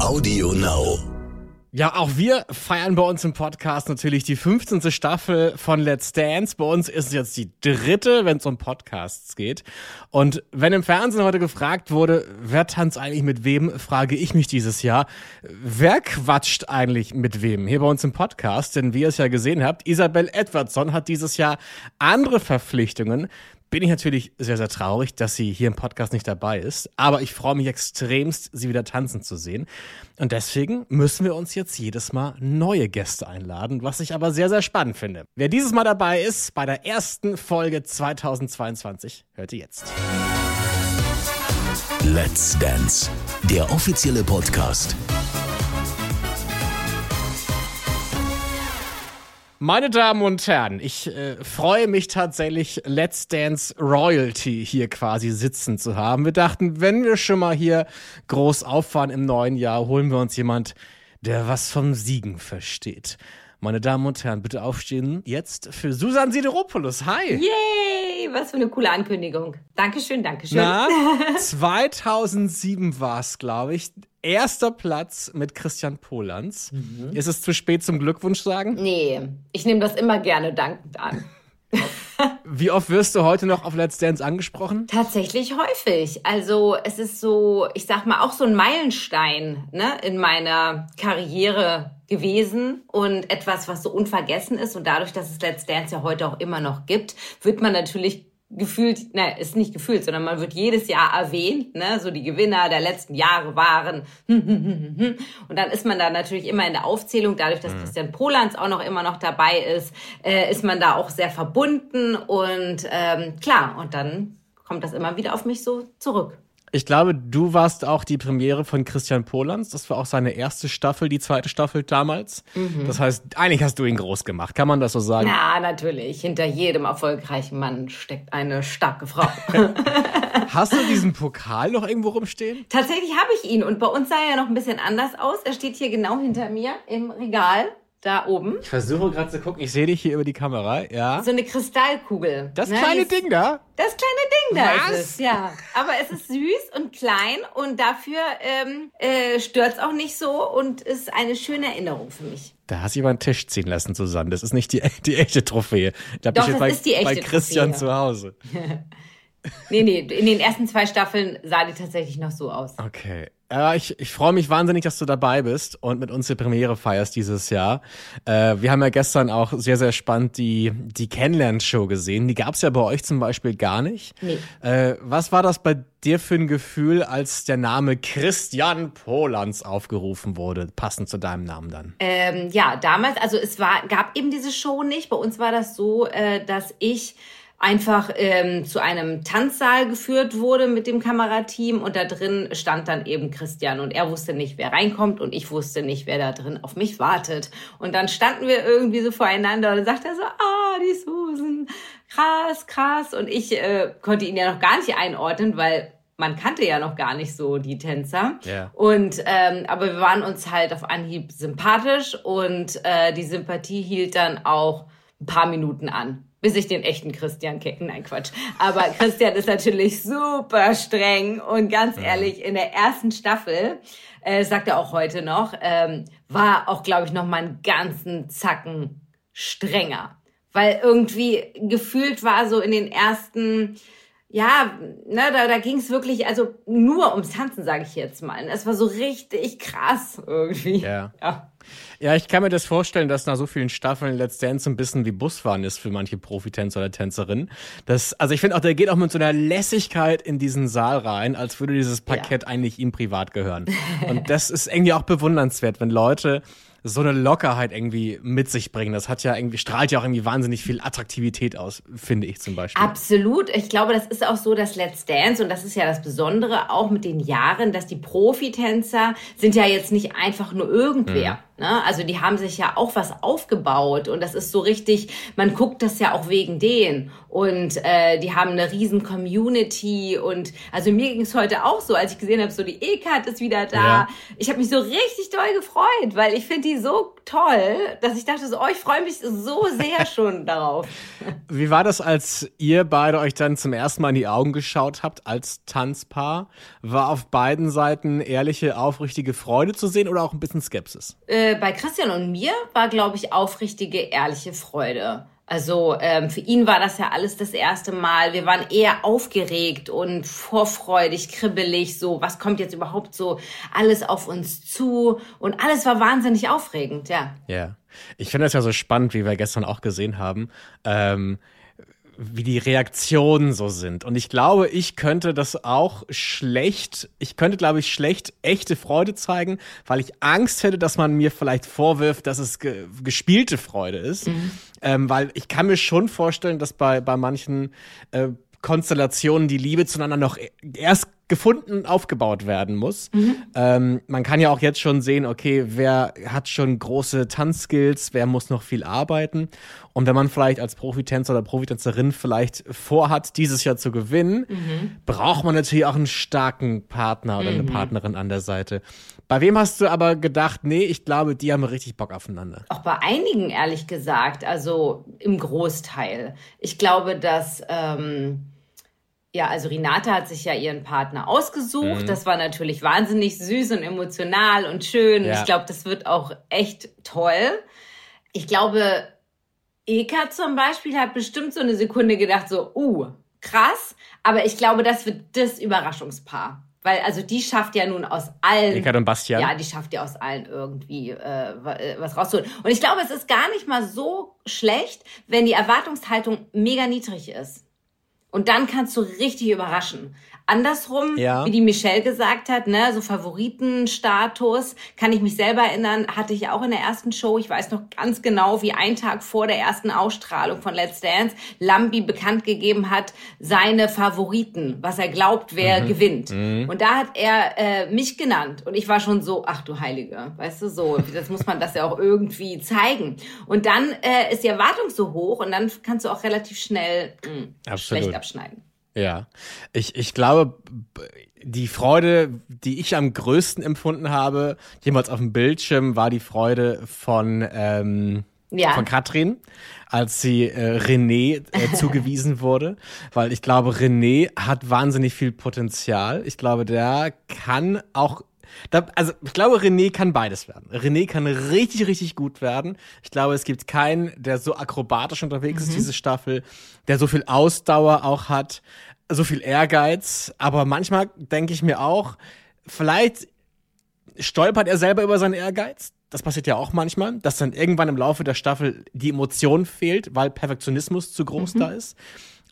Audio Now. Ja, auch wir feiern bei uns im Podcast natürlich die 15. Staffel von Let's Dance. Bei uns ist es jetzt die dritte, wenn es um Podcasts geht. Und wenn im Fernsehen heute gefragt wurde, wer tanzt eigentlich mit wem, frage ich mich dieses Jahr, wer quatscht eigentlich mit wem hier bei uns im Podcast? Denn wie ihr es ja gesehen habt, Isabel Edwardson hat dieses Jahr andere Verpflichtungen bin ich natürlich sehr, sehr traurig, dass sie hier im Podcast nicht dabei ist. Aber ich freue mich extremst, sie wieder tanzen zu sehen. Und deswegen müssen wir uns jetzt jedes Mal neue Gäste einladen, was ich aber sehr, sehr spannend finde. Wer dieses Mal dabei ist, bei der ersten Folge 2022, hört ihr jetzt. Let's Dance, der offizielle Podcast Meine Damen und Herren, ich äh, freue mich tatsächlich, Let's Dance Royalty hier quasi sitzen zu haben. Wir dachten, wenn wir schon mal hier groß auffahren im neuen Jahr, holen wir uns jemand, der was vom Siegen versteht. Meine Damen und Herren, bitte aufstehen jetzt für Susan Sideropoulos. Hi! Yay! Was für eine coole Ankündigung. Dankeschön, Dankeschön. Na, 2007 war es, glaube ich. Erster Platz mit Christian Polans. Mhm. Ist es zu spät zum Glückwunsch sagen? Nee, ich nehme das immer gerne dankend an. Wie oft wirst du heute noch auf Let's Dance angesprochen? Tatsächlich häufig. Also es ist so, ich sag mal, auch so ein Meilenstein ne, in meiner Karriere gewesen und etwas, was so unvergessen ist. Und dadurch, dass es Let's Dance ja heute auch immer noch gibt, wird man natürlich gefühlt, ne, ist nicht gefühlt, sondern man wird jedes Jahr erwähnt, ne, so die Gewinner der letzten Jahre waren. Und dann ist man da natürlich immer in der Aufzählung, dadurch, dass mhm. Christian Polans auch noch immer noch dabei ist, äh, ist man da auch sehr verbunden und ähm, klar, und dann kommt das immer wieder auf mich so zurück. Ich glaube, du warst auch die Premiere von Christian Polans. Das war auch seine erste Staffel, die zweite Staffel damals. Mhm. Das heißt, eigentlich hast du ihn groß gemacht. Kann man das so sagen? Ja, natürlich. Hinter jedem erfolgreichen Mann steckt eine starke Frau. hast du diesen Pokal noch irgendwo rumstehen? Tatsächlich habe ich ihn. Und bei uns sah er ja noch ein bisschen anders aus. Er steht hier genau hinter mir im Regal da oben. Ich versuche gerade zu gucken, ich sehe dich hier über die Kamera, ja. So eine Kristallkugel. Das ne? kleine Ding da? Das kleine Ding da Was? ist es, ja. Aber es ist süß und klein und dafür ähm, äh, stört es auch nicht so und ist eine schöne Erinnerung für mich. Da hast du über den Tisch ziehen lassen, Susanne. Das ist nicht die, die echte Trophäe. Da Doch, das bei, ist die echte bei Christian Trophäe. zu Hause. nee, nee, in den ersten zwei Staffeln sah die tatsächlich noch so aus. Okay. Ja, ich, ich freue mich wahnsinnig, dass du dabei bist und mit uns die Premiere feierst dieses Jahr. Äh, wir haben ja gestern auch sehr, sehr spannend die, die Kennenlern-Show gesehen. Die gab's ja bei euch zum Beispiel gar nicht. Nee. Äh, was war das bei dir für ein Gefühl, als der Name Christian Polans aufgerufen wurde, passend zu deinem Namen dann? Ähm, ja, damals, also es war, gab eben diese Show nicht. Bei uns war das so, äh, dass ich einfach ähm, zu einem Tanzsaal geführt wurde mit dem Kamerateam und da drin stand dann eben Christian und er wusste nicht, wer reinkommt und ich wusste nicht, wer da drin auf mich wartet. Und dann standen wir irgendwie so voreinander und dann sagt er so, ah, die Susan, krass, krass. Und ich äh, konnte ihn ja noch gar nicht einordnen, weil man kannte ja noch gar nicht so die Tänzer. Yeah. Und ähm, aber wir waren uns halt auf Anhieb sympathisch und äh, die Sympathie hielt dann auch ein paar Minuten an bis ich den echten Christian kenne. Nein, Quatsch. Aber Christian ist natürlich super streng und ganz ehrlich, in der ersten Staffel, äh, sagt er auch heute noch, ähm, war auch, glaube ich, noch mal einen ganzen Zacken strenger. Weil irgendwie gefühlt war so in den ersten ja, ne, da, da ging es wirklich, also nur ums Tanzen, sage ich jetzt mal. Es war so richtig krass irgendwie. Ja. ja. Ja, ich kann mir das vorstellen, dass nach so vielen Staffeln Let's Dance ein bisschen wie Busfahren ist für manche Profitänzer oder Tänzerinnen. Das, also ich finde auch, der geht auch mit so einer Lässigkeit in diesen Saal rein, als würde dieses Parkett ja. eigentlich ihm privat gehören. Und das ist irgendwie auch bewundernswert, wenn Leute so eine Lockerheit irgendwie mit sich bringen. Das hat ja irgendwie, strahlt ja auch irgendwie wahnsinnig viel Attraktivität aus, finde ich zum Beispiel. Absolut. Ich glaube, das ist auch so, dass Let's Dance, und das ist ja das Besondere auch mit den Jahren, dass die Profitänzer sind ja jetzt nicht einfach nur irgendwer. Mhm. Ne? Also die haben sich ja auch was aufgebaut und das ist so richtig, man guckt das ja auch wegen denen und äh, die haben eine riesen Community und also mir ging es heute auch so, als ich gesehen habe, so die E-Card ist wieder da. Ja. Ich habe mich so richtig doll gefreut, weil ich finde die so toll, dass ich dachte so, oh, ich freue mich so sehr schon darauf. Wie war das, als ihr beide euch dann zum ersten Mal in die Augen geschaut habt als Tanzpaar? War auf beiden Seiten ehrliche, aufrichtige Freude zu sehen oder auch ein bisschen Skepsis? Äh, bei Christian und mir war, glaube ich, aufrichtige, ehrliche Freude. Also ähm, für ihn war das ja alles das erste Mal. Wir waren eher aufgeregt und vorfreudig, kribbelig, so was kommt jetzt überhaupt so alles auf uns zu und alles war wahnsinnig aufregend, ja. Ja, ich finde das ja so spannend, wie wir gestern auch gesehen haben. Ähm, wie die Reaktionen so sind. Und ich glaube, ich könnte das auch schlecht, ich könnte, glaube ich, schlecht echte Freude zeigen, weil ich Angst hätte, dass man mir vielleicht vorwirft, dass es ge gespielte Freude ist. Mhm. Ähm, weil ich kann mir schon vorstellen, dass bei, bei manchen äh, Konstellationen die Liebe zueinander noch erst gefunden, aufgebaut werden muss. Mhm. Ähm, man kann ja auch jetzt schon sehen, okay, wer hat schon große Tanzskills, wer muss noch viel arbeiten. Und wenn man vielleicht als Profitänzer oder Profitänzerin vielleicht vorhat, dieses Jahr zu gewinnen, mhm. braucht man natürlich auch einen starken Partner oder eine mhm. Partnerin an der Seite. Bei wem hast du aber gedacht, nee, ich glaube, die haben richtig Bock aufeinander? Auch bei einigen, ehrlich gesagt, also im Großteil. Ich glaube, dass ähm, ja, also Renate hat sich ja ihren Partner ausgesucht. Mhm. Das war natürlich wahnsinnig süß und emotional und schön. Ja. Ich glaube, das wird auch echt toll. Ich glaube, Eka zum Beispiel hat bestimmt so eine Sekunde gedacht, so, uh, krass. Aber ich glaube, das wird das Überraschungspaar. Weil, also die schafft ja nun aus allen. Eka und Bastian. Ja, die schafft ja aus allen irgendwie äh, äh, was rauszuholen. Und ich glaube, es ist gar nicht mal so schlecht, wenn die Erwartungshaltung mega niedrig ist. Und dann kannst du richtig überraschen. Andersrum, ja. wie die Michelle gesagt hat, ne, so Favoritenstatus, kann ich mich selber erinnern, hatte ich auch in der ersten Show. Ich weiß noch ganz genau, wie ein Tag vor der ersten Ausstrahlung von Let's Dance Lambi bekannt gegeben hat, seine Favoriten, was er glaubt, wer mhm. gewinnt. Mhm. Und da hat er äh, mich genannt. Und ich war schon so, ach du Heilige, weißt du, so, das muss man das ja auch irgendwie zeigen. Und dann äh, ist die Erwartung so hoch und dann kannst du auch relativ schnell mh, hm, schlecht abschneiden. Ja, ich, ich glaube, die Freude, die ich am größten empfunden habe, jemals auf dem Bildschirm, war die Freude von, ähm, ja. von Katrin, als sie äh, René äh, zugewiesen wurde. Weil ich glaube, René hat wahnsinnig viel Potenzial. Ich glaube, der kann auch da, also ich glaube, René kann beides werden. René kann richtig, richtig gut werden. Ich glaube, es gibt keinen, der so akrobatisch unterwegs mhm. ist, diese Staffel, der so viel Ausdauer auch hat, so viel Ehrgeiz. Aber manchmal denke ich mir auch, vielleicht stolpert er selber über seinen Ehrgeiz. Das passiert ja auch manchmal, dass dann irgendwann im Laufe der Staffel die Emotion fehlt, weil Perfektionismus zu groß mhm. da ist.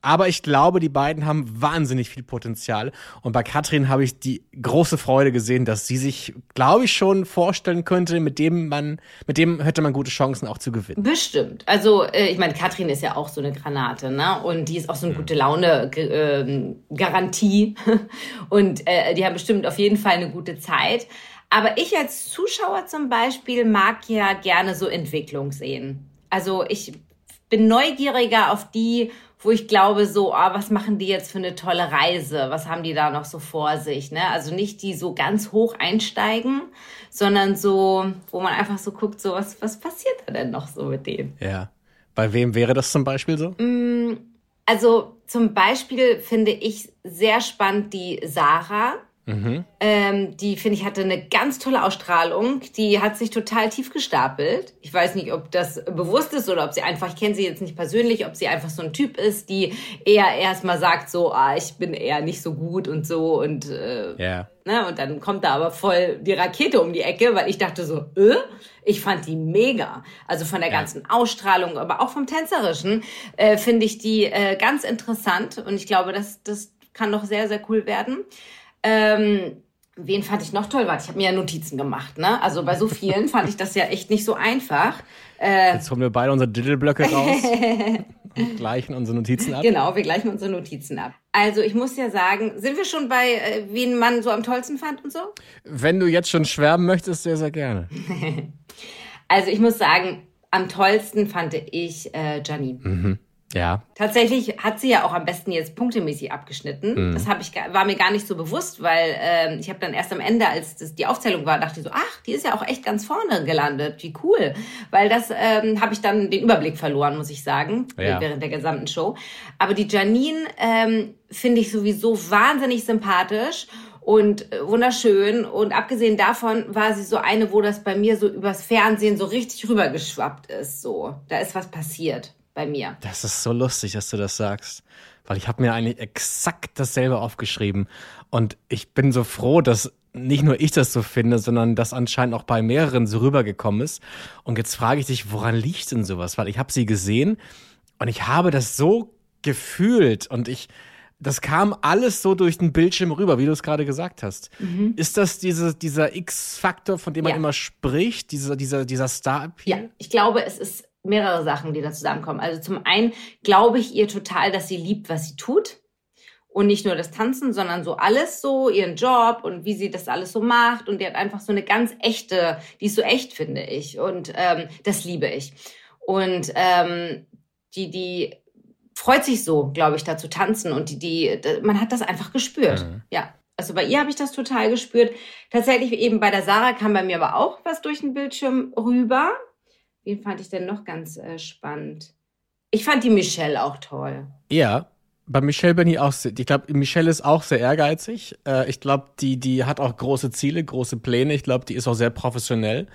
Aber ich glaube, die beiden haben wahnsinnig viel Potenzial. Und bei Katrin habe ich die große Freude gesehen, dass sie sich, glaube ich, schon vorstellen könnte, mit dem man, mit dem hätte man gute Chancen auch zu gewinnen. Bestimmt. Also, äh, ich meine, Katrin ist ja auch so eine Granate, ne? Und die ist auch so eine gute Laune äh, Garantie. Und äh, die haben bestimmt auf jeden Fall eine gute Zeit. Aber ich als Zuschauer zum Beispiel mag ja gerne so Entwicklung sehen. Also ich bin neugieriger auf die wo ich glaube, so, ah, was machen die jetzt für eine tolle Reise? Was haben die da noch so vor sich? Ne? Also nicht die so ganz hoch einsteigen, sondern so, wo man einfach so guckt, so, was, was passiert da denn noch so mit denen? Ja. Bei wem wäre das zum Beispiel so? Mm, also zum Beispiel finde ich sehr spannend die Sarah Mhm. Ähm, die, finde ich, hatte eine ganz tolle Ausstrahlung. Die hat sich total tief gestapelt. Ich weiß nicht, ob das bewusst ist oder ob sie einfach, ich kenne sie jetzt nicht persönlich, ob sie einfach so ein Typ ist, die eher erstmal sagt so, ah, ich bin eher nicht so gut und so und äh, yeah. ne, und dann kommt da aber voll die Rakete um die Ecke, weil ich dachte so, äh, ich fand die mega. Also von der ja. ganzen Ausstrahlung, aber auch vom Tänzerischen äh, finde ich die äh, ganz interessant und ich glaube, das, das kann doch sehr, sehr cool werden. Ähm, wen fand ich noch toll? Warte, ich habe mir ja Notizen gemacht. Ne? Also bei so vielen fand ich das ja echt nicht so einfach. Äh, Jetzt holen wir beide unsere Diddle-Blöcke raus und gleichen unsere Notizen ab. Genau, wir gleichen unsere Notizen ab. Also ich muss ja sagen, sind wir schon bei, äh, wen man so am tollsten fand und so? Wenn du jetzt schon schwärmen möchtest, sehr, sehr gerne. also ich muss sagen, am tollsten fand ich äh, Janine. Mhm. Ja. Tatsächlich hat sie ja auch am besten jetzt punktemäßig abgeschnitten. Mhm. Das hab ich, war mir gar nicht so bewusst, weil ähm, ich habe dann erst am Ende, als das die Aufzählung war, dachte ich so, ach, die ist ja auch echt ganz vorne gelandet. Wie cool. Weil das ähm, habe ich dann den Überblick verloren, muss ich sagen, ja. während der gesamten Show. Aber die Janine ähm, finde ich sowieso wahnsinnig sympathisch und äh, wunderschön. Und abgesehen davon war sie so eine, wo das bei mir so übers Fernsehen so richtig rübergeschwappt ist. So, da ist was passiert bei mir. Das ist so lustig, dass du das sagst. Weil ich habe mir eigentlich exakt dasselbe aufgeschrieben. Und ich bin so froh, dass nicht nur ich das so finde, sondern dass anscheinend auch bei mehreren so rübergekommen ist. Und jetzt frage ich dich, woran liegt denn sowas? Weil ich habe sie gesehen und ich habe das so gefühlt und ich, das kam alles so durch den Bildschirm rüber, wie du es gerade gesagt hast. Mhm. Ist das diese, dieser X-Faktor, von dem man ja. immer spricht, dieser, dieser, dieser Star-Appeal? Ja, ich glaube, es ist mehrere Sachen, die da zusammenkommen. Also zum einen glaube ich ihr total, dass sie liebt, was sie tut. Und nicht nur das Tanzen, sondern so alles so, ihren Job und wie sie das alles so macht. Und die hat einfach so eine ganz echte, die ist so echt, finde ich. Und ähm, das liebe ich. Und ähm, die, die freut sich so, glaube ich, da zu tanzen. Und die, die, man hat das einfach gespürt. Mhm. Ja. Also bei ihr habe ich das total gespürt. Tatsächlich eben bei der Sarah kam bei mir aber auch was durch den Bildschirm rüber. Wen fand ich denn noch ganz äh, spannend? Ich fand die Michelle auch toll. Ja, bei Michelle bin ich auch, sehr, ich glaube, Michelle ist auch sehr ehrgeizig. Äh, ich glaube, die, die hat auch große Ziele, große Pläne. Ich glaube, die ist auch sehr professionell.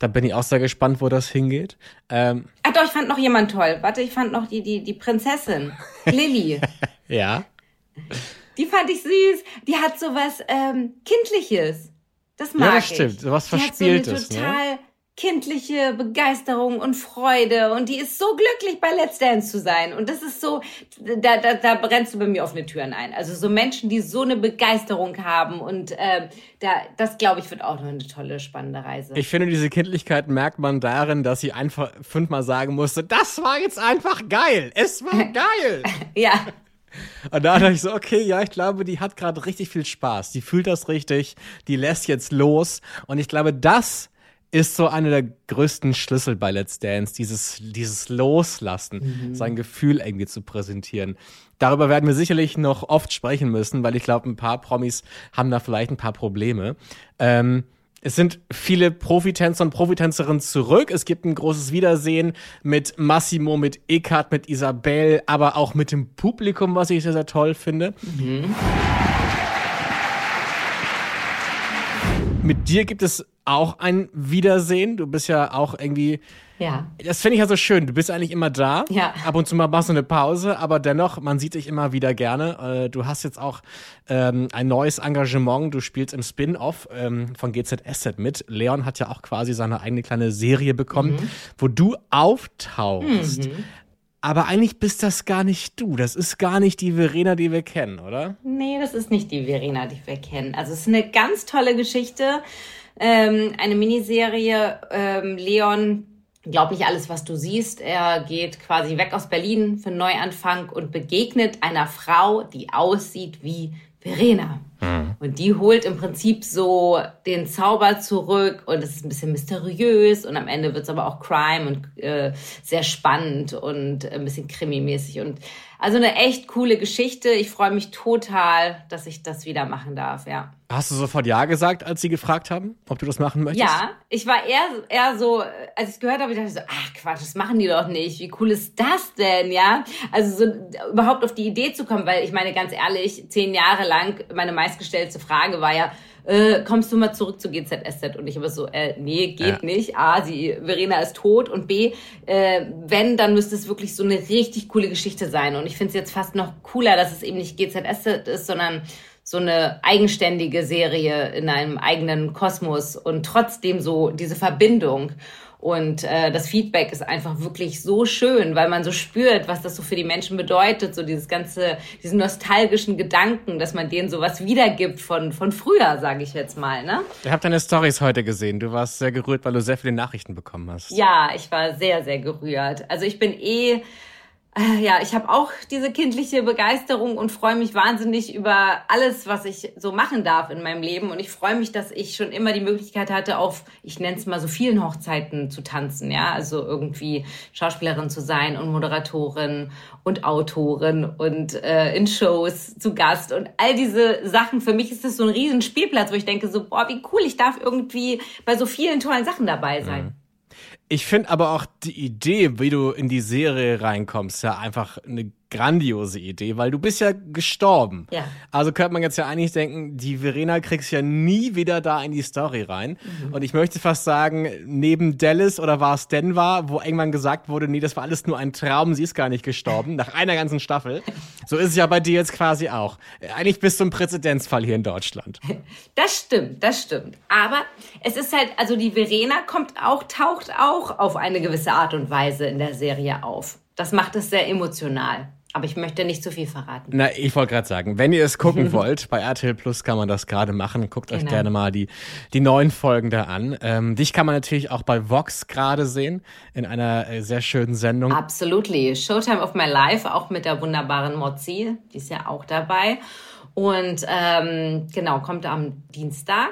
Da bin ich auch sehr gespannt, wo das hingeht. Ähm, Ach doch, ich fand noch jemand toll. Warte, ich fand noch die, die, die Prinzessin, Lilly. ja. Die fand ich süß. Die hat sowas ähm, Kindliches. Das mag ich. Ja, das stimmt. Ich. Sowas Verspieltes. Die hat so eine total ne? Kindliche Begeisterung und Freude und die ist so glücklich bei Let's Dance zu sein und das ist so, da, da, da brennst du bei mir offene Türen ein. Also so Menschen, die so eine Begeisterung haben und äh, da, das glaube ich wird auch noch eine tolle, spannende Reise. Ich finde, diese Kindlichkeit merkt man darin, dass sie einfach fünfmal sagen musste, das war jetzt einfach geil, es war geil. ja. Und da dachte ich so, okay, ja, ich glaube, die hat gerade richtig viel Spaß. Die fühlt das richtig, die lässt jetzt los. Und ich glaube, das ist so einer der größten Schlüssel bei Let's Dance, dieses, dieses Loslassen, mhm. sein Gefühl irgendwie zu präsentieren. Darüber werden wir sicherlich noch oft sprechen müssen, weil ich glaube, ein paar Promis haben da vielleicht ein paar Probleme. Ähm, es sind viele Profitänzer und Profitänzerinnen zurück. Es gibt ein großes Wiedersehen mit Massimo, mit Ekat, mit Isabel, aber auch mit dem Publikum, was ich sehr, sehr toll finde. Mhm. Mit dir gibt es auch ein Wiedersehen. Du bist ja auch irgendwie. Ja. Das finde ich ja so schön. Du bist eigentlich immer da. Ja. Ab und zu mal machst du eine Pause, aber dennoch, man sieht dich immer wieder gerne. Äh, du hast jetzt auch ähm, ein neues Engagement. Du spielst im Spin-off ähm, von GZSZ mit. Leon hat ja auch quasi seine eigene kleine Serie bekommen, mhm. wo du auftauchst. Mhm. Aber eigentlich bist das gar nicht du. Das ist gar nicht die Verena, die wir kennen, oder? Nee, das ist nicht die Verena, die wir kennen. Also es ist eine ganz tolle Geschichte ähm, eine Miniserie. Ähm, Leon, glaub nicht alles, was du siehst. Er geht quasi weg aus Berlin für einen Neuanfang und begegnet einer Frau, die aussieht wie Verena. Mhm. Und die holt im Prinzip so den Zauber zurück und es ist ein bisschen mysteriös und am Ende wird es aber auch Crime und äh, sehr spannend und ein bisschen krimimäßig und also eine echt coole Geschichte. Ich freue mich total, dass ich das wieder machen darf, ja. Hast du sofort Ja gesagt, als sie gefragt haben, ob du das machen möchtest? Ja, ich war eher, eher so, als ich es gehört habe, ich dachte so, ach Quatsch, das machen die doch nicht. Wie cool ist das denn, ja? Also so überhaupt auf die Idee zu kommen, weil ich meine, ganz ehrlich, zehn Jahre lang, meine meistgestellte Frage war ja, äh, kommst du mal zurück zu GZSZ? Und ich habe so, äh, nee, geht ja. nicht. A, sie, Verena ist tot und B, äh, wenn, dann müsste es wirklich so eine richtig coole Geschichte sein. Und ich finde es jetzt fast noch cooler, dass es eben nicht GZSZ ist, sondern so eine eigenständige Serie in einem eigenen Kosmos und trotzdem so diese Verbindung. Und äh, das Feedback ist einfach wirklich so schön, weil man so spürt, was das so für die Menschen bedeutet, so dieses ganze, diesen nostalgischen Gedanken, dass man denen sowas wiedergibt von, von früher, sage ich jetzt mal. Ne? Ich habe deine Stories heute gesehen. Du warst sehr gerührt, weil du sehr viele Nachrichten bekommen hast. Ja, ich war sehr, sehr gerührt. Also ich bin eh ja, ich habe auch diese kindliche Begeisterung und freue mich wahnsinnig über alles, was ich so machen darf in meinem Leben. Und ich freue mich, dass ich schon immer die Möglichkeit hatte, auf, ich nenne es mal so vielen Hochzeiten zu tanzen. Ja, also irgendwie Schauspielerin zu sein und Moderatorin und Autorin und äh, in Shows zu Gast und all diese Sachen. Für mich ist das so ein riesen Spielplatz, wo ich denke so, boah, wie cool, ich darf irgendwie bei so vielen tollen Sachen dabei sein. Mhm. Ich finde aber auch die Idee, wie du in die Serie reinkommst, ja einfach eine grandiose Idee, weil du bist ja gestorben. Ja. Also könnte man jetzt ja eigentlich denken, die Verena kriegst ja nie wieder da in die Story rein. Mhm. Und ich möchte fast sagen, neben Dallas oder war es Denver, wo irgendwann gesagt wurde, nee, das war alles nur ein Traum, sie ist gar nicht gestorben, nach einer ganzen Staffel. So ist es ja bei dir jetzt quasi auch. Eigentlich bist du ein Präzedenzfall hier in Deutschland. Das stimmt, das stimmt. Aber es ist halt, also die Verena kommt auch, taucht auch auf eine gewisse Art und Weise in der Serie auf. Das macht es sehr emotional. Aber ich möchte nicht zu viel verraten. Na, ich wollte gerade sagen, wenn ihr es gucken wollt, bei RTL Plus kann man das gerade machen. Guckt genau. euch gerne mal die, die neuen Folgen da an. Ähm, dich kann man natürlich auch bei Vox gerade sehen, in einer äh, sehr schönen Sendung. Absolutely. Showtime of My Life, auch mit der wunderbaren Mozzi, die ist ja auch dabei. Und ähm, genau, kommt am Dienstag.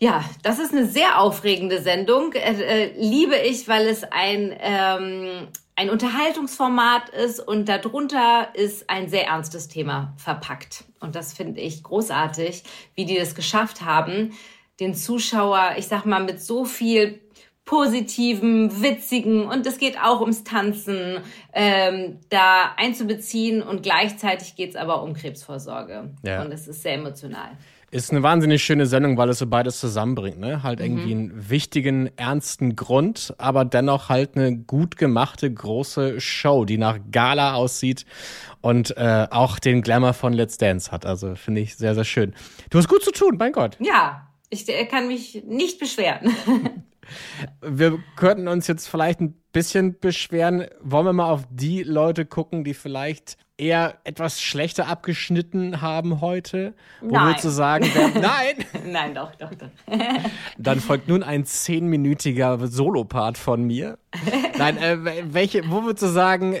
Ja, das ist eine sehr aufregende Sendung. Äh, äh, liebe ich, weil es ein ähm, ein Unterhaltungsformat ist und darunter ist ein sehr ernstes Thema verpackt. Und das finde ich großartig, wie die das geschafft haben, den Zuschauer, ich sag mal, mit so viel positiven, witzigen und es geht auch ums Tanzen, ähm, da einzubeziehen und gleichzeitig geht es aber um Krebsvorsorge. Ja. Und es ist sehr emotional. Ist eine wahnsinnig schöne Sendung, weil es so beides zusammenbringt, ne? Halt irgendwie mhm. einen wichtigen, ernsten Grund, aber dennoch halt eine gut gemachte, große Show, die nach Gala aussieht und äh, auch den Glamour von Let's Dance hat. Also finde ich sehr, sehr schön. Du hast gut zu tun, mein Gott. Ja, ich kann mich nicht beschweren. Wir könnten uns jetzt vielleicht ein bisschen beschweren. Wollen wir mal auf die Leute gucken, die vielleicht eher etwas schlechter abgeschnitten haben heute? Wo nein. würdest du sagen, wer, nein? nein, doch, doch, doch. Dann folgt nun ein zehnminütiger Solopart von mir. Nein, äh, welche, wo würdest du sagen,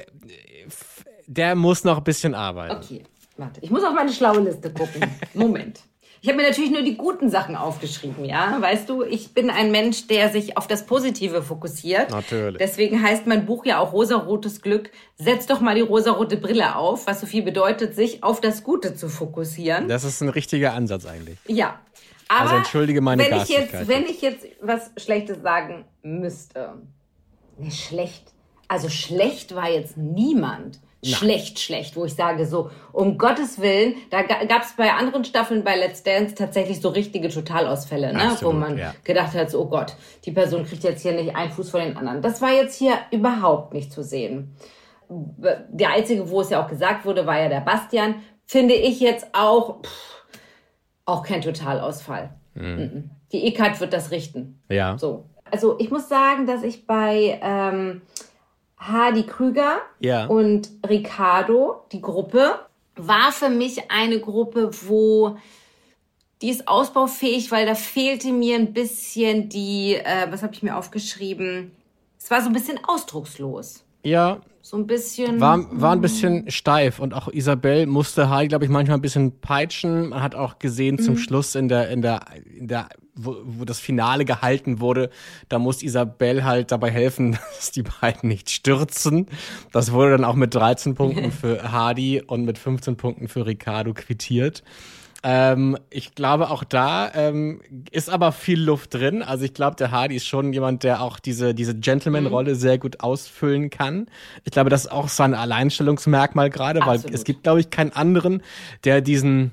der muss noch ein bisschen arbeiten? Okay, warte. Ich muss auf meine schlaue Liste gucken. Moment. Ich habe mir natürlich nur die guten Sachen aufgeschrieben, ja. Weißt du, ich bin ein Mensch, der sich auf das Positive fokussiert. Natürlich. Deswegen heißt mein Buch ja auch Rosarotes Glück. Setz doch mal die rosarote Brille auf, was so viel bedeutet, sich auf das Gute zu fokussieren. Das ist ein richtiger Ansatz eigentlich. Ja. Aber also entschuldige meine wenn ich jetzt, wenn ich jetzt was Schlechtes sagen müsste. Ne, schlecht. Also schlecht war jetzt niemand. Na. schlecht, schlecht, wo ich sage so, um Gottes Willen, da gab es bei anderen Staffeln bei Let's Dance tatsächlich so richtige Totalausfälle, ne? Absolut, wo man ja. gedacht hat, so, oh Gott, die Person kriegt jetzt hier nicht einen Fuß vor den anderen. Das war jetzt hier überhaupt nicht zu sehen. Der einzige, wo es ja auch gesagt wurde, war ja der Bastian. Finde ich jetzt auch, pff, auch kein Totalausfall. Mhm. Die EKAT wird das richten. Ja. So. Also ich muss sagen, dass ich bei ähm, Hardy Krüger ja. und Ricardo, die Gruppe, war für mich eine Gruppe, wo die ist ausbaufähig, weil da fehlte mir ein bisschen die, äh, was habe ich mir aufgeschrieben? Es war so ein bisschen ausdruckslos. Ja. So ein bisschen. War, war ein bisschen steif und auch Isabel musste Hardy, glaube ich, manchmal ein bisschen peitschen. Man hat auch gesehen zum mhm. Schluss in der, in der, in der wo, wo das Finale gehalten wurde, da muss Isabel halt dabei helfen, dass die beiden nicht stürzen. Das wurde dann auch mit 13 Punkten für Hardy und mit 15 Punkten für Ricardo quittiert. Ähm, ich glaube, auch da ähm, ist aber viel Luft drin. Also ich glaube, der Hardy ist schon jemand, der auch diese, diese Gentleman-Rolle mhm. sehr gut ausfüllen kann. Ich glaube, das ist auch sein Alleinstellungsmerkmal gerade, weil es gibt, glaube ich, keinen anderen, der diesen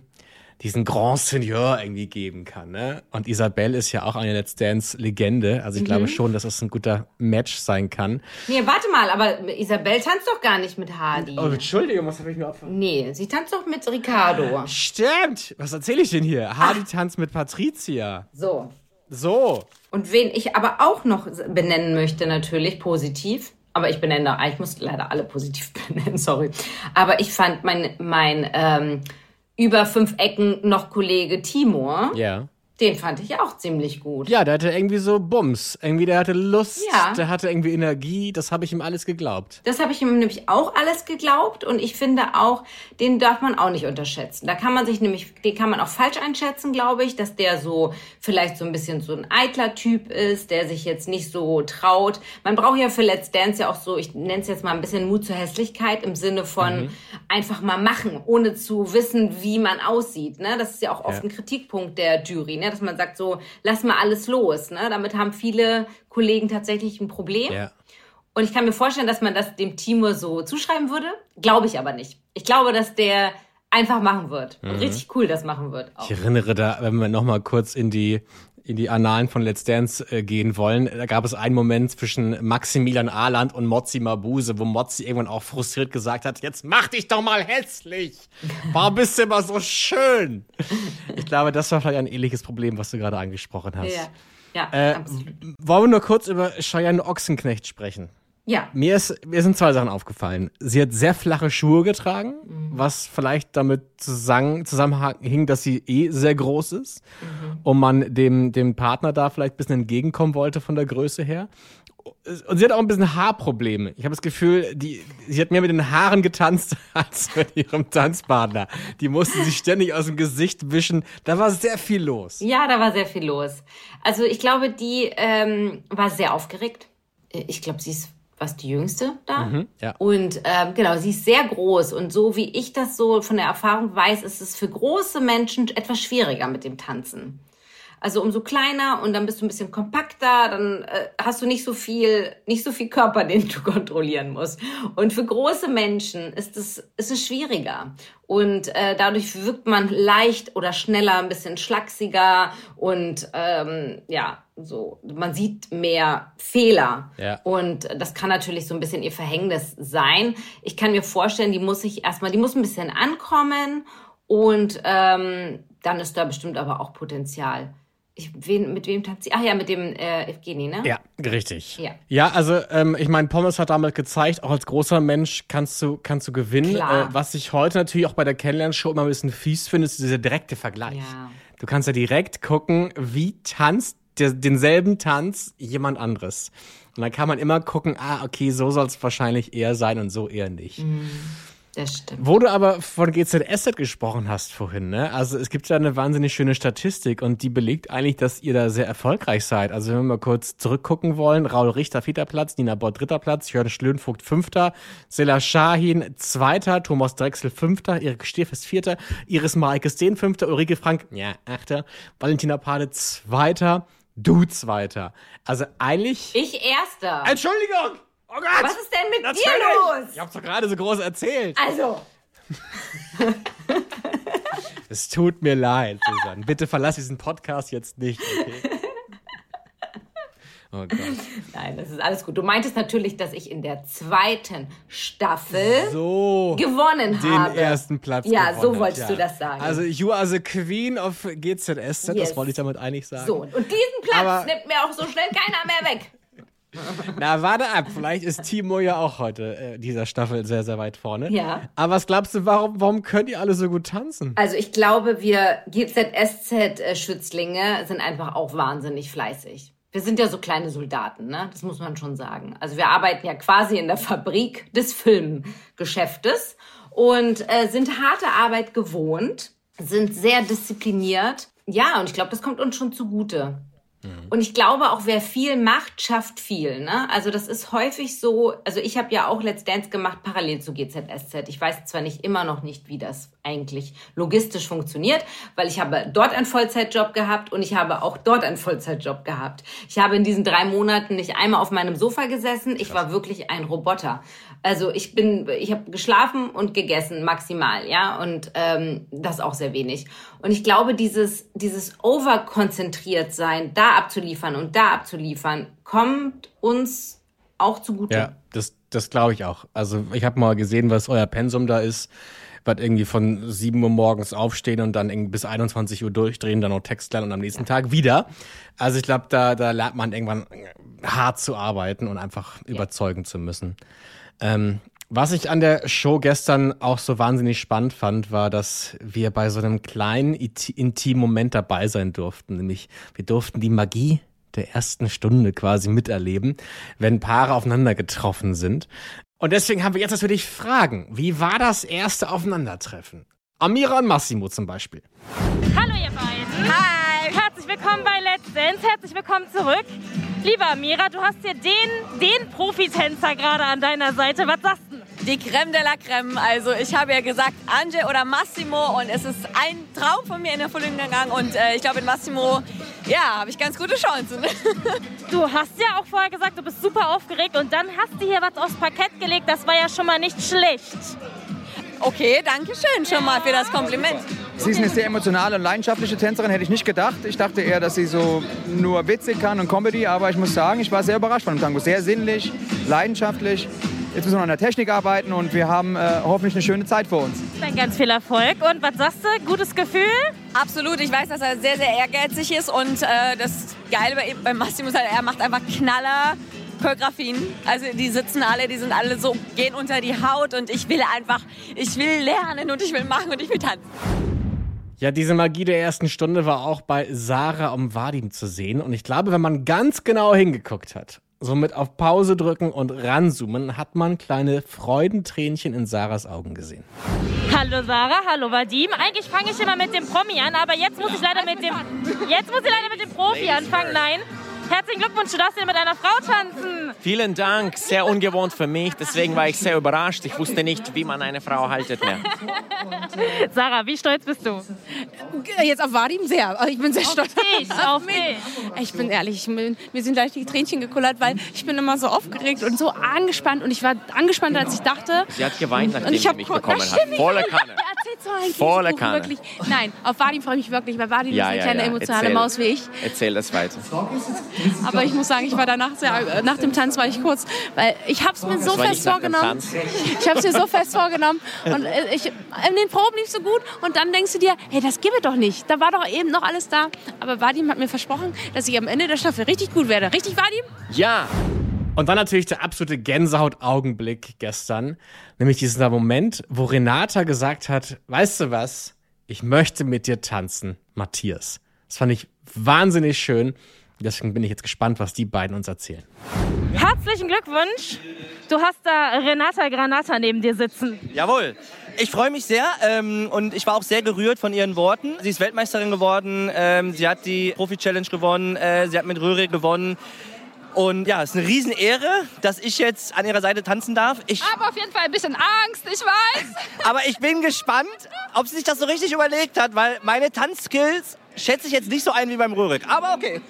diesen Grand Seigneur irgendwie geben kann. Ne? Und Isabelle ist ja auch eine Let's Dance-Legende. Also ich mhm. glaube schon, dass es das ein guter Match sein kann. Nee, warte mal, aber Isabelle tanzt doch gar nicht mit Hardy. Oh, Entschuldigung, was habe ich mir aufgefallen? Nee, sie tanzt doch mit Ricardo. Stimmt! Was erzähle ich denn hier? Hardy Ach. tanzt mit Patricia. So. So. Und wen ich aber auch noch benennen möchte, natürlich positiv, aber ich benenne, ich muss leider alle positiv benennen, sorry. Aber ich fand mein, mein ähm, über fünf Ecken noch Kollege Timur. Ja. Den fand ich auch ziemlich gut. Ja, der hatte irgendwie so Bums. Irgendwie, der hatte Lust, Ja. der hatte irgendwie Energie. Das habe ich ihm alles geglaubt. Das habe ich ihm nämlich auch alles geglaubt und ich finde auch, den darf man auch nicht unterschätzen. Da kann man sich nämlich, den kann man auch falsch einschätzen, glaube ich, dass der so vielleicht so ein bisschen so ein eitler Typ ist, der sich jetzt nicht so traut. Man braucht ja für Let's Dance ja auch so, ich nenne es jetzt mal ein bisschen Mut zur Hässlichkeit im Sinne von einfach mal machen, ohne zu wissen, wie man aussieht. Ne? Das ist ja auch oft Ja. ein Kritikpunkt der Jury, ne? Dass man sagt so, lass mal alles los. Ne? Damit haben viele Kollegen tatsächlich ein Problem. Ja. Und ich kann mir vorstellen, dass man das dem Timur so zuschreiben würde. Glaube ich aber nicht. Ich glaube, dass der einfach machen wird. Und richtig cool das machen wird. Auch. Ich erinnere da, wenn wir nochmal kurz in die in die Annalen von Let's Dance äh, gehen wollen, da gab es einen Moment zwischen Maximilian Ahland und Mozzi Mabuse, wo Mozzi irgendwann auch frustriert gesagt hat, jetzt mach dich doch mal hässlich. Warum bist du immer so schön? Ich glaube, das war vielleicht ein ähnliches Problem, was du gerade angesprochen hast. Ja, ja Äh, wollen wir nur kurz über Cheyenne Ochsenknecht sprechen? Ja, Mir, ist, mir sind zwei Sachen aufgefallen. Sie hat sehr flache Schuhe getragen, was vielleicht damit zusammen, zusammenhing, dass sie eh sehr groß ist und man dem, dem Partner da vielleicht ein bisschen entgegenkommen wollte von der Größe her. Und sie hat auch ein bisschen Haarprobleme. Ich habe das Gefühl, die, sie hat mehr mit den Haaren getanzt als mit ihrem Tanzpartner. Die musste sich ständig aus dem Gesicht wischen. Da war sehr viel los. ja, da war sehr viel los. Also ich glaube, die ähm, war sehr aufgeregt. Ich glaube, sie ist was die jüngste da. ja. Und ähm, genau, sie ist sehr groß. Und so wie ich das so von der Erfahrung weiß, ist es für große Menschen etwas schwieriger mit dem Tanzen. Also umso kleiner und dann bist du ein bisschen kompakter, dann äh, hast du nicht so viel, nicht so viel Körper, den du kontrollieren musst. Und für große Menschen ist es, ist es schwieriger. Und äh, dadurch wirkt man leicht oder schneller, ein bisschen schlachsiger und ähm, ja, so, man sieht mehr Fehler. Ja. Und das kann natürlich so ein bisschen ihr Verhängnis sein. Ich kann mir vorstellen, die muss sich erstmal, die muss ein bisschen ankommen und ähm, dann ist da bestimmt aber auch Potenzial. Ich, wen, mit wem tanzt sie? Ach ja, mit dem äh, Evgeni, ne? Ja, richtig. Ja. Ja, also ähm, ich meine, Pommes hat damals gezeigt, auch als großer Mensch kannst du, kannst du gewinnen. Äh, was ich heute natürlich auch bei der Kennenlernshow immer ein bisschen fies finde, ist dieser direkte Vergleich. Ja. Du kannst ja direkt gucken, wie tanzt der, denselben Tanz jemand anderes. Und dann kann man immer gucken, ah, okay, so soll es wahrscheinlich eher sein und so eher nicht. Mhm. Das stimmt. Wo du aber von GZSZ gesprochen hast vorhin, ne? Also es gibt ja eine wahnsinnig schöne Statistik und die belegt eigentlich, dass ihr da sehr erfolgreich seid. Also wenn wir mal kurz zurückgucken wollen, Raul Richter vierter Platz, Nina Bott dritter Platz, Jörn Schlönvogt fünfter, Sela Shahin zweiter, Thomas Drechsel fünfter, Erik Stehfest vierter, Iris Maikes den fünfter, Ulrike Frank, ja, achter, Valentina Pade zweiter, du zweiter. Also eigentlich... Ich erster. Entschuldigung! Oh Gott! Was ist denn mit dir Natürlich! los? Ich hab's doch gerade so groß erzählt. Also, Es tut mir leid, Susanne. Bitte verlass diesen Podcast jetzt nicht, okay? Oh nein, das ist alles gut. Du meintest natürlich, dass ich in der zweiten Staffel So. gewonnen Den habe. ersten Platz Ja, gewonnen so wolltest ja. du das sagen. Also, you are the queen of GZSZ, das Yes. wollte ich damit eigentlich sagen. so, und diesen Platz Aber- nimmt mir auch so schnell keiner mehr weg. Na, warte ab. Vielleicht ist Timo ja auch heute äh, dieser Staffel sehr, sehr weit vorne. Ja. Aber was glaubst du, warum, warum können die alle so gut tanzen? Also ich glaube, wir GZSZ-Schützlinge sind einfach auch wahnsinnig fleißig. Wir sind ja so kleine Soldaten, ne? Das muss man schon sagen. Also wir arbeiten ja quasi in der Fabrik des Filmgeschäftes und äh, sind harte Arbeit gewohnt, sind sehr diszipliniert. Ja, und ich glaube, das kommt uns schon zugute. Und ich glaube auch, wer viel macht, schafft viel. Ne? Also das ist häufig so, also ich habe ja auch Let's Dance gemacht parallel zu GZSZ. Ich weiß zwar nicht immer noch nicht, wie das eigentlich logistisch funktioniert, weil ich habe dort einen Vollzeitjob gehabt und ich habe auch dort einen Vollzeitjob gehabt. Ich habe in diesen drei Monaten nicht einmal auf meinem Sofa gesessen. Ich war wirklich ein Roboter. Also ich bin, ich habe geschlafen und gegessen maximal, ja, und ähm, das auch sehr wenig. Und ich glaube, dieses dieses overkonzentriert sein, da abzuliefern und da abzuliefern, kommt uns auch zugute. Ja, das, das glaube ich auch. Also ich habe mal gesehen, was euer Pensum da ist. Was irgendwie von 7 Uhr morgens aufstehen und dann bis 21 Uhr durchdrehen, dann noch Text lernen und am nächsten Tag wieder. Also ich glaube, da, da lernt man irgendwann hart zu arbeiten und einfach überzeugen zu müssen. Ähm, Was ich an der Show gestern auch so wahnsinnig spannend fand, war, dass wir bei so einem kleinen intimen Moment dabei sein durften. Nämlich wir durften die Magie der ersten Stunde quasi miterleben, wenn Paare aufeinander getroffen sind. Und deswegen haben wir jetzt natürlich Fragen. Wie war das erste Aufeinandertreffen? Amira und Massimo zum Beispiel. Hallo ihr beiden. Hi. Herzlich willkommen bei Let's Dance. Herzlich willkommen zurück. Lieber Amira, du hast hier den, den Profitänzer gerade an deiner Seite. Was sagst du? Die Creme de la Creme. Also ich habe ja gesagt, Ange oder Massimo und es ist ein Traum von mir in Erfüllung gegangen und äh, ich glaube in Massimo, ja, habe ich ganz gute Chancen. Du hast ja auch vorher gesagt, du bist super aufgeregt und dann hast du hier was aufs Parkett gelegt. Das war ja schon mal nicht schlecht. Okay, danke schön schon mal für das Kompliment. Sie ist eine sehr emotionale und leidenschaftliche Tänzerin, hätte ich nicht gedacht. Ich dachte eher, dass sie so nur witzig kann und Comedy, aber ich muss sagen, ich war sehr überrascht von dem Tango. Sehr sinnlich, leidenschaftlich. Jetzt müssen wir an der Technik arbeiten und wir haben äh, hoffentlich eine schöne Zeit vor uns. Dann ganz viel Erfolg. Und was sagst du? Gutes Gefühl? Absolut. Ich weiß, dass er sehr, sehr ehrgeizig ist und äh, das Geile bei, bei Massimo ist, halt, er macht einfach Knaller. Choreografien. Also die sitzen alle, die sind alle so, gehen unter die Haut und ich will einfach, ich will lernen und ich will machen und ich will tanzen. Ja, diese Magie der ersten Stunde war auch bei Sarah um Vadim zu sehen. Und ich glaube, wenn man ganz genau hingeguckt hat, somit auf Pause drücken und ranzoomen, hat man kleine Freudentränchen in Sarahs Augen gesehen. Hallo Sarah, hallo Vadim. Eigentlich fange ich immer mit dem Promi an, aber jetzt muss ich leider mit dem, jetzt muss ich leider mit dem Profi anfangen. Nein, Herzlichen Glückwunsch, du darfst hier mit einer Frau tanzen. Vielen Dank, sehr ungewohnt für mich, deswegen war ich sehr überrascht. Ich wusste nicht, wie man eine Frau haltet mehr. Sarah, wie stolz bist du? Jetzt auf Vadim sehr. Ich bin sehr auf stolz. Dich, auf, auf mich. Ich bin ehrlich, ich bin, mir sind leicht die Tränchen gekullert, weil ich bin immer so aufgeregt und so angespannt und ich war angespannter, als ich dachte. Sie hat geweint, nachdem sie mich bekommen hat. Volle Kanne. So ein Volle Kanne. Wirklich. Nein, auf Vadim freue ich mich wirklich, weil Vadim ja, ist eine ja, kleine ja. emotionale Erzähl, Maus wie ich. Erzähl das weiter. Aber ich muss sagen, ich war danach sehr, nach dem Tanz war ich kurz, weil ich habe es mir so fest vorgenommen. Ich habe es mir so fest vorgenommen und äh, ich, in den Proben lief so gut und dann denkst du dir, hey, das gebe doch nicht. Da war doch eben noch alles da. Aber Vadim hat mir versprochen, dass ich am Ende der Staffel richtig gut werde. Richtig, Vadim? Ja. Und dann natürlich der absolute Gänsehaut-Augenblick gestern, nämlich dieser Moment, wo Renata gesagt hat, weißt du was, ich möchte mit dir tanzen, Matthias. Das fand ich wahnsinnig schön. Deswegen bin ich jetzt gespannt, was die beiden uns erzählen. Herzlichen Glückwunsch. Du hast da Renata Granata neben dir sitzen. Jawohl. Ich freue mich sehr ähm, und ich war auch sehr gerührt von ihren Worten. Sie ist Weltmeisterin geworden, ähm, sie hat die Profi-Challenge gewonnen, äh, sie hat mit Röhre gewonnen. Und ja, es ist eine Riesenehre, dass ich jetzt an ihrer Seite tanzen darf. Ich habe auf jeden Fall ein bisschen Angst, ich weiß. Aber ich bin gespannt, ob sie sich das so richtig überlegt hat, weil meine Tanzskills schätze ich jetzt nicht so ein wie beim Röhrig. Aber okay.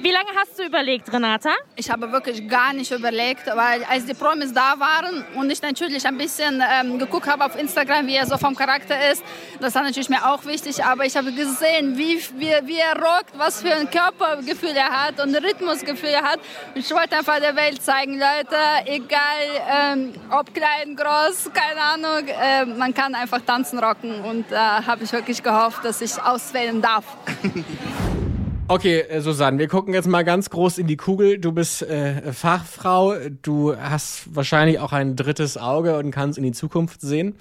Wie lange hast du überlegt, Renata? Ich habe wirklich gar nicht überlegt, weil als die Promis da waren und ich natürlich ein bisschen ähm, geguckt habe auf Instagram, wie er so vom Charakter ist, das war natürlich mir auch wichtig. Aber ich habe gesehen, wie, wie, wie er rockt, was für ein Körpergefühl er hat und Rhythmusgefühl er hat. Ich wollte einfach der Welt zeigen, Leute, egal ähm, ob klein, groß, keine Ahnung, äh, man kann einfach tanzen rocken. Und da äh, habe ich wirklich gehofft, dass ich auswählen darf. Okay, äh, Susanne, wir gucken jetzt mal ganz groß in die Kugel. Du bist äh, Fachfrau, du hast wahrscheinlich auch ein drittes Auge und kannst in die Zukunft sehen.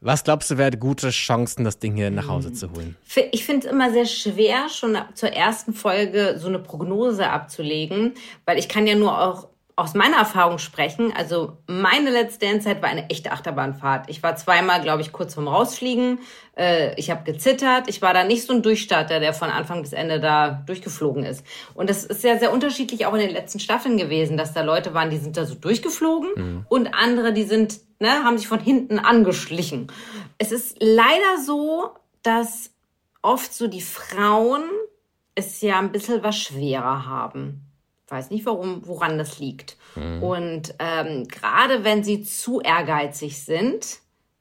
Was glaubst du, wäre gute Chancen, das Ding hier nach Hause zu holen? Ich finde es immer sehr schwer, schon zur ersten Folge so eine Prognose abzulegen, weil ich kann ja nur auch aus meiner Erfahrung sprechen. Also meine letzte Dance-Zeit war eine echte Achterbahnfahrt. Ich war zweimal, glaube ich, kurz vorm Rausfliegen. Äh, ich habe gezittert. Ich war da nicht so ein Durchstarter, der von Anfang bis Ende da durchgeflogen ist. Und das ist ja sehr unterschiedlich auch in den letzten Staffeln gewesen, dass da Leute waren, die sind da so durchgeflogen mhm. und andere, die sind, ne, haben sich von hinten angeschlichen. Es ist leider so, dass oft so die Frauen es ja ein bisschen was schwerer haben weiß nicht, warum, woran das liegt. Mhm. Und ähm, gerade wenn sie zu ehrgeizig sind,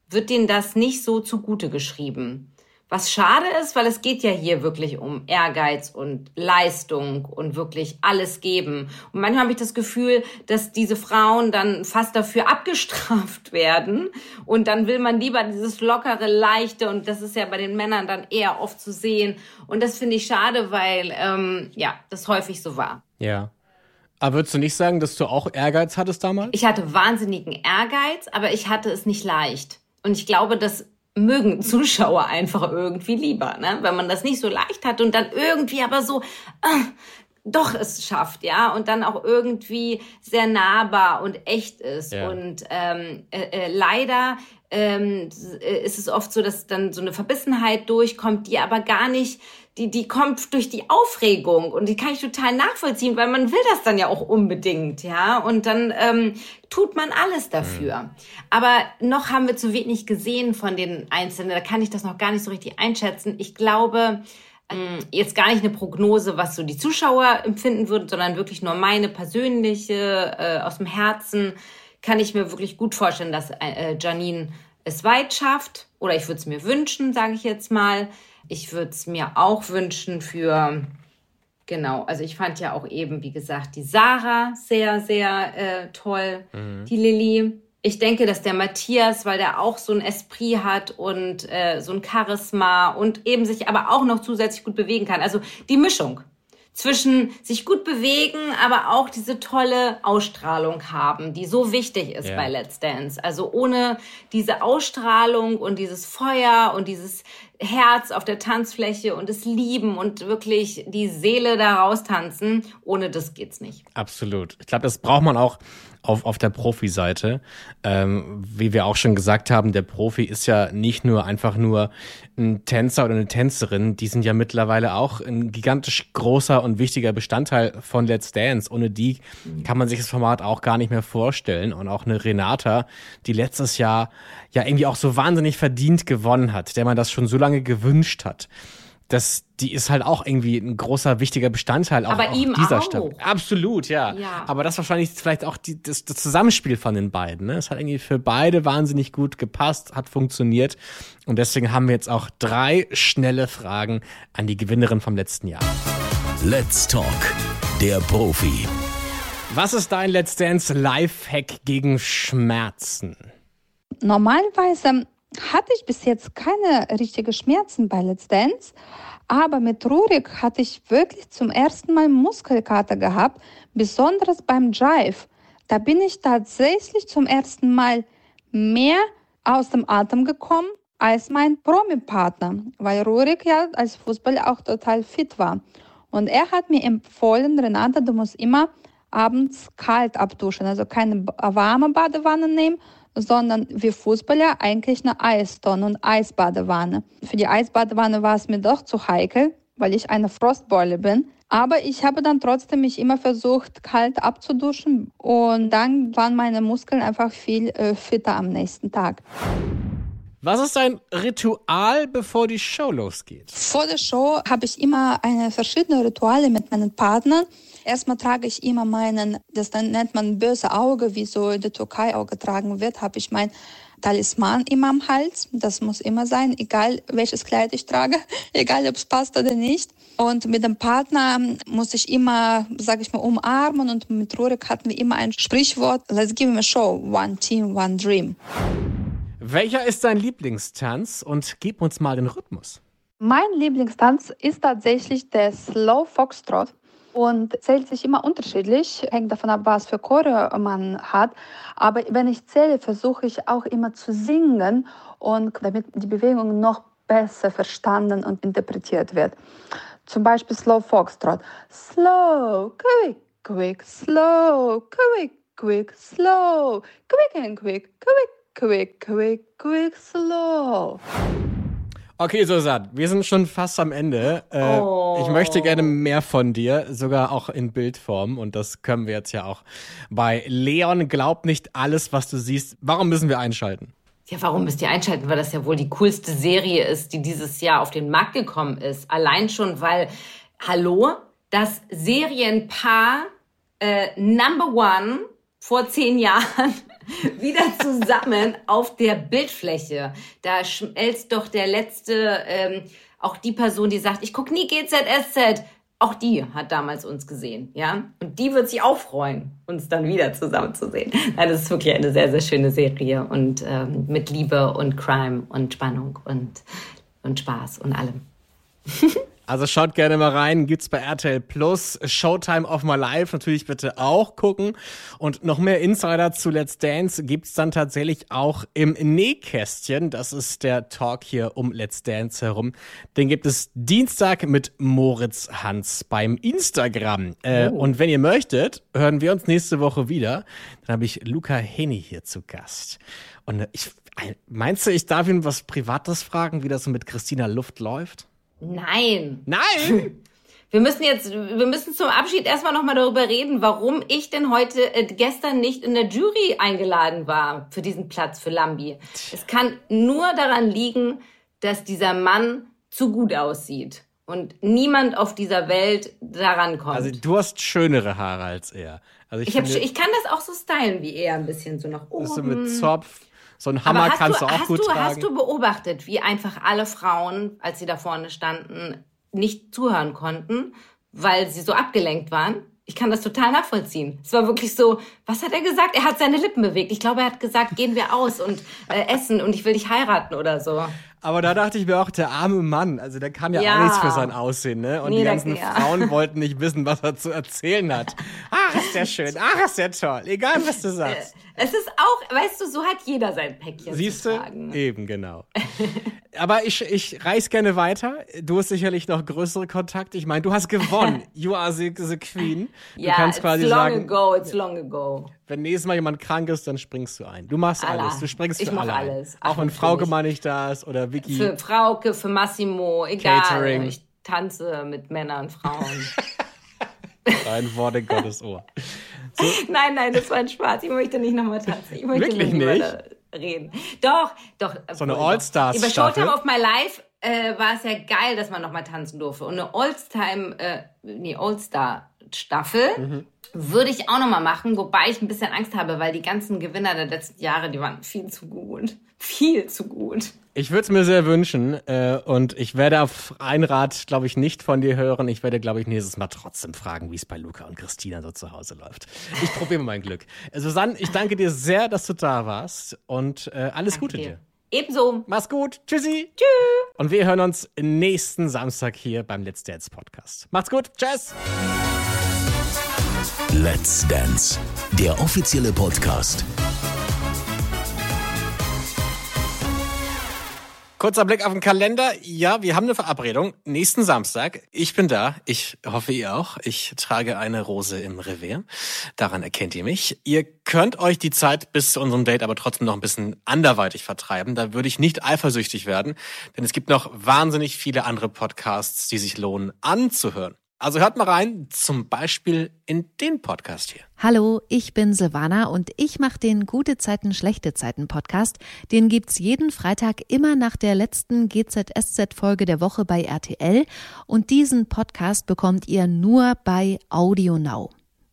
wird denen das nicht so zugute geschrieben. Was schade ist, weil es geht ja hier wirklich um Ehrgeiz und Leistung und wirklich alles geben. Und manchmal habe ich das Gefühl, dass diese Frauen dann fast dafür abgestraft werden. Und dann will man lieber dieses lockere, leichte und das ist ja bei den Männern dann eher oft zu sehen. Und das finde ich schade, weil ähm, ja, das häufig so war. Ja. Aber würdest du nicht sagen, dass du auch Ehrgeiz hattest damals? Ich hatte wahnsinnigen Ehrgeiz, aber ich hatte es nicht leicht. Und ich glaube, das mögen Zuschauer einfach irgendwie lieber, ne? wenn man das nicht so leicht hat und dann irgendwie aber so äh, doch es schafft, ja, und dann auch irgendwie sehr nahbar und echt ist. Ja. Und ähm, äh, äh, leider ähm, ist es oft so, dass dann so eine Verbissenheit durchkommt, die aber gar nicht die, die kommt durch die Aufregung und die kann ich total nachvollziehen, weil man will das dann ja auch unbedingt, ja. Und dann ähm, tut man alles dafür. Mhm. Aber noch haben wir zu wenig gesehen von den Einzelnen. Da kann ich das noch gar nicht so richtig einschätzen. Ich glaube, ähm, jetzt gar nicht eine Prognose, was so die Zuschauer empfinden würden, sondern wirklich nur meine persönliche, äh, aus dem Herzen, kann ich mir wirklich gut vorstellen, dass äh, Janine es weit schafft. Oder ich würde es mir wünschen, sage ich jetzt mal. Ich würde es mir auch wünschen für, genau, also ich fand ja auch eben, wie gesagt, die Sarah sehr, sehr äh, toll, mhm. die Lilly. Ich denke, dass der Matthias, weil der auch so ein Esprit hat und äh, so ein Charisma und eben sich aber auch noch zusätzlich gut bewegen kann. Also die Mischung zwischen sich gut bewegen, aber auch diese tolle Ausstrahlung haben, die so wichtig ist ja. bei Let's Dance. Also ohne diese Ausstrahlung und dieses Feuer und dieses Herz auf der Tanzfläche und das Lieben und wirklich die Seele da raustanzen, ohne das geht's nicht. Absolut. Ich glaube, das braucht man auch auf, auf der Profi-Seite. Ähm, wie wir auch schon gesagt haben, der Profi ist ja nicht nur einfach nur ein Tänzer oder eine Tänzerin, die sind ja mittlerweile auch ein gigantisch großer und wichtiger Bestandteil von Let's Dance. Ohne die kann man sich das Format auch gar nicht mehr vorstellen. Und auch eine Renata, die letztes Jahr ja irgendwie auch so wahnsinnig verdient gewonnen hat, der man das schon so lange gewünscht hat das, die ist halt auch irgendwie ein großer, wichtiger Bestandteil auch, Aber auch ihm dieser auch. Stadt. Absolut, ja. ja. Aber das wahrscheinlich vielleicht auch die, das, das Zusammenspiel von den beiden. Ne? Es hat irgendwie für beide wahnsinnig gut gepasst, hat funktioniert. Und deswegen haben wir jetzt auch drei schnelle Fragen an die Gewinnerin vom letzten Jahr. Let's Talk, der Profi. Was ist dein Let's Dance Lifehack gegen Schmerzen? Normalerweise hatte ich bis jetzt keine richtigen Schmerzen bei Let's Dance, aber mit Rurik hatte ich wirklich zum ersten Mal Muskelkater gehabt, besonders beim Jive. Da bin ich tatsächlich zum ersten Mal mehr aus dem Atem gekommen als mein Promi-Partner, weil Rurik ja als Fußballer auch total fit war. Und er hat mir empfohlen, Renata, du musst immer abends kalt abduschen, also keine warme Badewanne nehmen, sondern wie Fußballer eigentlich eine Eistonne und Eisbadewanne. Für die Eisbadewanne war es mir doch zu heikel, weil ich eine Frostbeule bin. Aber ich habe dann trotzdem mich immer versucht, kalt abzuduschen und dann waren meine Muskeln einfach viel äh, fitter am nächsten Tag. Was ist dein Ritual, bevor die Show losgeht? Vor der Show habe ich immer eine verschiedene Rituale mit meinen Partnern. Erstmal trage ich immer meinen, das nennt man böse Auge, wie so in der Türkei auch getragen wird, habe ich mein Talisman immer am Hals. Das muss immer sein, egal welches Kleid ich trage, egal ob es passt oder nicht. Und mit dem Partner muss ich immer, sage ich mal, umarmen. Und mit Rurik hatten wir immer ein Sprichwort, let's give him a show, one team, one dream. Welcher ist dein Lieblingstanz und gib uns mal den Rhythmus? Mein Lieblingstanz ist tatsächlich der Slow Foxtrot und zählt sich immer unterschiedlich, hängt davon ab, was für Chore man hat. Aber wenn ich zähle, versuche ich auch immer zu singen und damit die Bewegung noch besser verstanden und interpretiert wird. Zum Beispiel Slow Foxtrot. Slow, quick, quick, slow, quick, quick, slow, quick and quick, quick, quick, quick, quick, slow. Okay, Susanne, wir sind schon fast am Ende. Äh, oh. Ich möchte gerne mehr von dir, sogar auch in Bildform. Und das können wir jetzt ja auch bei Leon. Glaub nicht alles, was du siehst. Warum müssen wir einschalten? Ja, warum müsst ihr einschalten? Weil das ja wohl die coolste Serie ist, die dieses Jahr auf den Markt gekommen ist. Allein schon, weil, hallo, das Serienpaar äh, Number One vor zehn Jahren wieder zusammen auf der Bildfläche. Da schmelzt doch der letzte, ähm, auch die Person, die sagt, ich guck nie GZSZ. Auch die hat damals uns gesehen, ja. Und die wird sich auch freuen, uns dann wieder zusammenzusehen. Nein, das ist wirklich eine sehr, sehr schöne Serie und ähm, mit Liebe und Crime und Spannung und, und Spaß und allem. Also schaut gerne mal rein, gibt's bei RTL Plus, Showtime of My Life natürlich bitte auch gucken. Und noch mehr Insider zu Let's Dance gibt's dann tatsächlich auch im Nähkästchen. Das ist der Talk hier um Let's Dance herum. Den gibt es Dienstag mit Moritz Hans beim Instagram. Äh, Oh. Und wenn ihr möchtet, hören wir uns nächste Woche wieder. Dann habe ich Luca Henny hier zu Gast. Und ich, meinst du, ich darf ihn was Privates fragen, wie das so mit Christina Luft läuft? Nein. Nein! Wir müssen jetzt, wir müssen zum Abschied erstmal nochmal darüber reden, warum ich denn heute, äh, gestern nicht in der Jury eingeladen war für diesen Platz für Lambi. Es kann nur daran liegen, dass dieser Mann zu gut aussieht und niemand auf dieser Welt daran kommt. Also du hast schönere Haare als er. Also ich, ich, hab, finde, ich kann das auch so stylen wie er, ein bisschen so nach oben. bist du mit Zopf, so ein Hammer hast kannst du, du auch gut du, tragen. Hast du beobachtet, wie einfach alle Frauen, als sie da vorne standen, nicht zuhören konnten, weil sie so abgelenkt waren? Ich kann das total nachvollziehen. Es war wirklich so, was hat er gesagt? Er hat seine Lippen bewegt. Ich glaube, er hat gesagt, gehen wir aus und äh, essen und ich will dich heiraten oder so. Aber da dachte ich mir auch, der arme Mann, also der kann ja, Ja. auch nichts für sein Aussehen, ne? Und Nee, die ganzen ja. Frauen wollten nicht wissen, was er zu erzählen hat. Ach, ist der schön, ach, ist der toll, egal was du sagst. Es ist auch, weißt du, so hat jeder sein Päckchen Siehst du? tragen. Eben, genau. Aber ich, ich reiß gerne weiter. Du hast sicherlich noch größere Kontakte. Ich meine, du hast gewonnen. You are the, the queen. Du ja, kannst it's quasi long sagen, ago, it's long ago. wenn nächstes Mal jemand krank ist, dann springst du ein. Du machst Allah. alles. Du springst Ich für mach alle alles. Auch Ach, wenn natürlich. Frauke mal nicht da ist oder Vicky. Für Frauke, für Massimo, egal. Catering. Ich tanze mit Männern und Frauen. Ein Wort in Gottes Ohr. nein, nein, das war ein Spaß. Ich möchte nicht nochmal tanzen. Ich möchte Wirklich nicht? niemandem reden. Doch, doch. So eine. All-Stars-Staffel? Über Showtime of My Life äh, war es ja geil, dass man nochmal tanzen durfte. Und eine All-Time, äh, nee, All-Star-Staffel Mhm. würde ich auch nochmal machen, wobei ich ein bisschen Angst habe, weil die ganzen Gewinner der letzten Jahre, die waren viel zu gut. Viel zu gut. Ich würde es mir sehr wünschen äh, und ich werde auf ein Rat, glaube ich, nicht von dir hören. Ich werde, glaube ich, nächstes Mal trotzdem fragen, wie es bei Luca und Christina so zu Hause läuft. Ich probiere mein Glück. Äh, Susanne, ich danke dir sehr, dass du da warst und äh, alles Gute dir. dir. Ebenso. Mach's gut. Tschüssi. Tschüss. Und wir hören uns nächsten Samstag hier beim Let's Dance Podcast. Macht's gut. Tschüss. Let's Dance, der offizielle Podcast. Kurzer Blick auf den Kalender. Ja, wir haben eine Verabredung. Nächsten Samstag. Ich bin da. Ich hoffe, ihr auch. Ich trage eine Rose im Revier. Daran erkennt ihr mich. Ihr könnt euch die Zeit bis zu unserem Date aber trotzdem noch ein bisschen anderweitig vertreiben. Da würde ich nicht eifersüchtig werden, denn es gibt noch wahnsinnig viele andere Podcasts, die sich lohnen anzuhören. Also hört mal rein, zum Beispiel in den Podcast hier. Hallo, ich bin Silvana und ich mache den Gute Zeiten, Schlechte Zeiten Podcast. Den gibt's jeden Freitag immer nach der letzten GZSZ-Folge der Woche bei RTL. Und diesen Podcast bekommt ihr nur bei Audio Now.